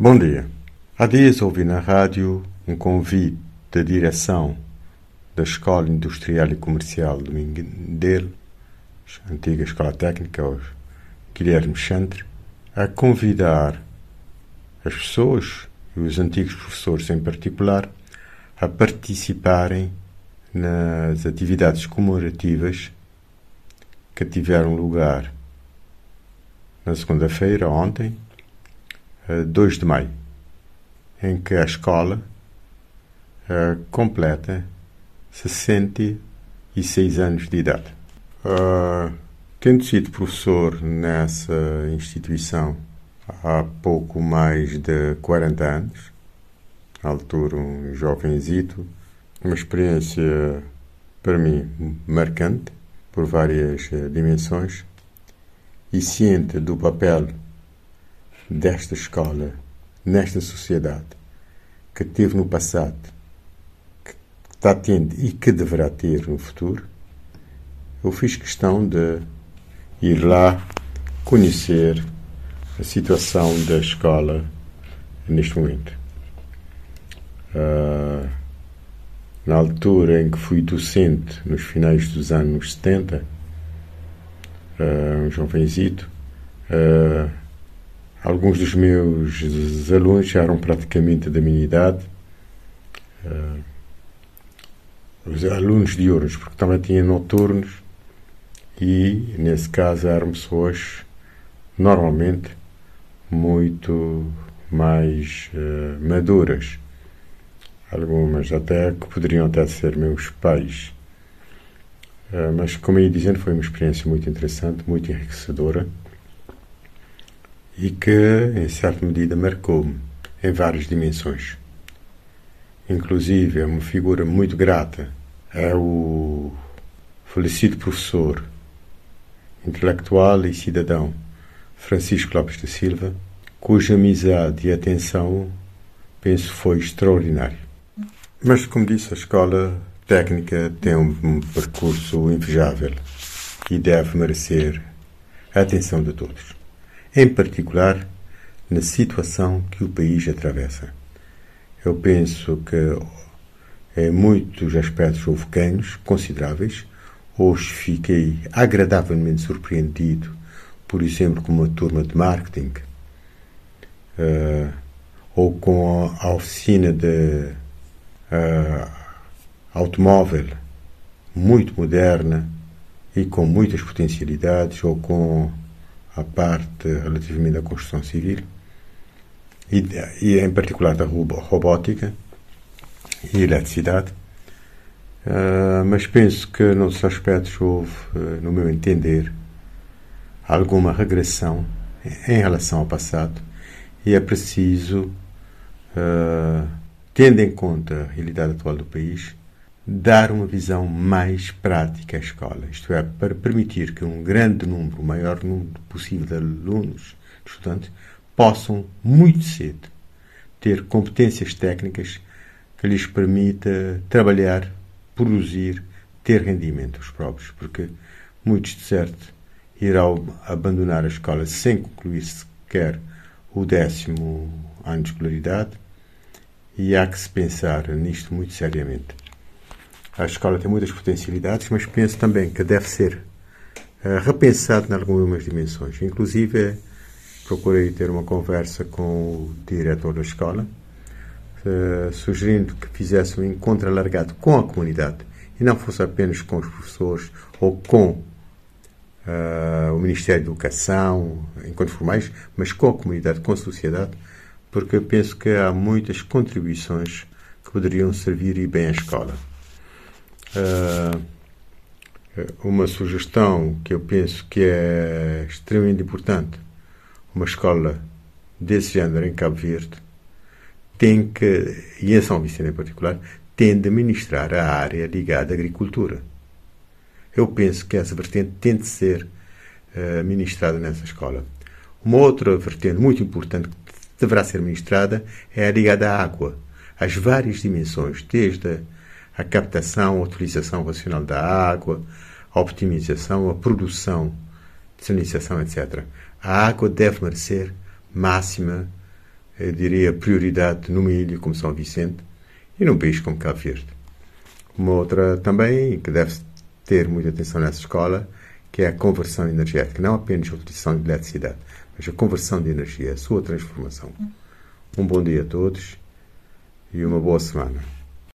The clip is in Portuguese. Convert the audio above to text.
Bom dia. Há dias ouvi na rádio um convite da direção da Escola Industrial e Comercial do Mindelo, antiga Escola Técnica, hoje, Guilherme Chantre, a convidar as pessoas, e os antigos professores em particular, a participarem nas atividades comemorativas que tiveram lugar na segunda-feira, ontem, 2 de maio, em que a escola uh, completa 66 anos de idade. Uh, tendo sido professor nessa instituição há pouco mais de 40 anos, à altura um jovenzito, uma experiência para mim marcante por várias dimensões e ciente do papel desta escola, nesta sociedade, que teve no passado, que está tendo e que deverá ter no futuro, eu fiz questão de ir lá conhecer a situação da escola neste momento. Uh, na altura em que fui docente, nos finais dos anos 70, uh, ah, um jovenzito, uh, Alguns dos meus alunos já eram praticamente da minha idade, uh, os alunos diurnos, porque também tinha noturnos, e nesse caso eram pessoas normalmente muito mais uh, maduras, algumas até que poderiam até ser meus pais. Uh, mas, como ia dizendo, foi uma experiência muito interessante, muito enriquecedora e que, em certa medida, marcou-me em várias dimensões. Inclusive, é uma figura muito grata é o falecido professor, intelectual e cidadão Francisco Lopes da Silva, cuja amizade e atenção, penso, foi extraordinária. Mas, como disse, a escola técnica tem um percurso invejável e deve merecer a atenção de todos em particular na situação que o país atravessa. Eu penso que em muitos aspectos houve ganhos consideráveis. Hoje fiquei agradavelmente surpreendido, por exemplo, com uma turma de marketing uh, ou com a oficina de uh, automóvel muito moderna e com muitas potencialidades, ou com a parte relativamente à construção civil e, e em particular da robótica e eletricidade. Uh, mas penso que nos aspectos houve, uh, no meu entender, alguma regressão em relação ao passado e é preciso, uh, tendo em conta a realidade atual do país, dar uma visão mais prática à escola, isto é, para permitir que um grande número, o maior número possível de alunos, de estudantes, possam muito cedo ter competências técnicas que lhes permita trabalhar, produzir, ter rendimentos próprios, porque muitos, de certo, irão abandonar a escola sem concluir sequer o décimo ano de escolaridade e há que se pensar nisto muito seriamente. A escola tem muitas potencialidades, mas penso também que deve ser uh, repensado em algumas dimensões. Inclusive, procurei ter uma conversa com o diretor da escola, uh, sugerindo que fizesse um encontro alargado com a comunidade e não fosse apenas com os professores ou com uh, o Ministério da Educação, encontros formais, mas com a comunidade, com a sociedade, porque penso que há muitas contribuições que poderiam servir e bem à escola. Uh, uma sugestão que eu penso que é extremamente importante. Uma escola desse género em Cabo Verde tem que, e em São Vicente em particular, tem de ministrar a área ligada à agricultura. Eu penso que essa vertente tem de ser uh, ministrada nessa escola. Uma outra vertente muito importante que deverá ser ministrada é a ligada à água, às várias dimensões, desde a a captação, a utilização racional da água, a optimização, a produção de sanitização, etc. A água deve merecer máxima eu diria, prioridade numa ilha como São Vicente e num país como Cabo Verde. Uma outra também que deve ter muita atenção nessa escola, que é a conversão energética, não apenas a utilização de eletricidade, mas a conversão de energia, a sua transformação. Um bom dia a todos e uma boa semana.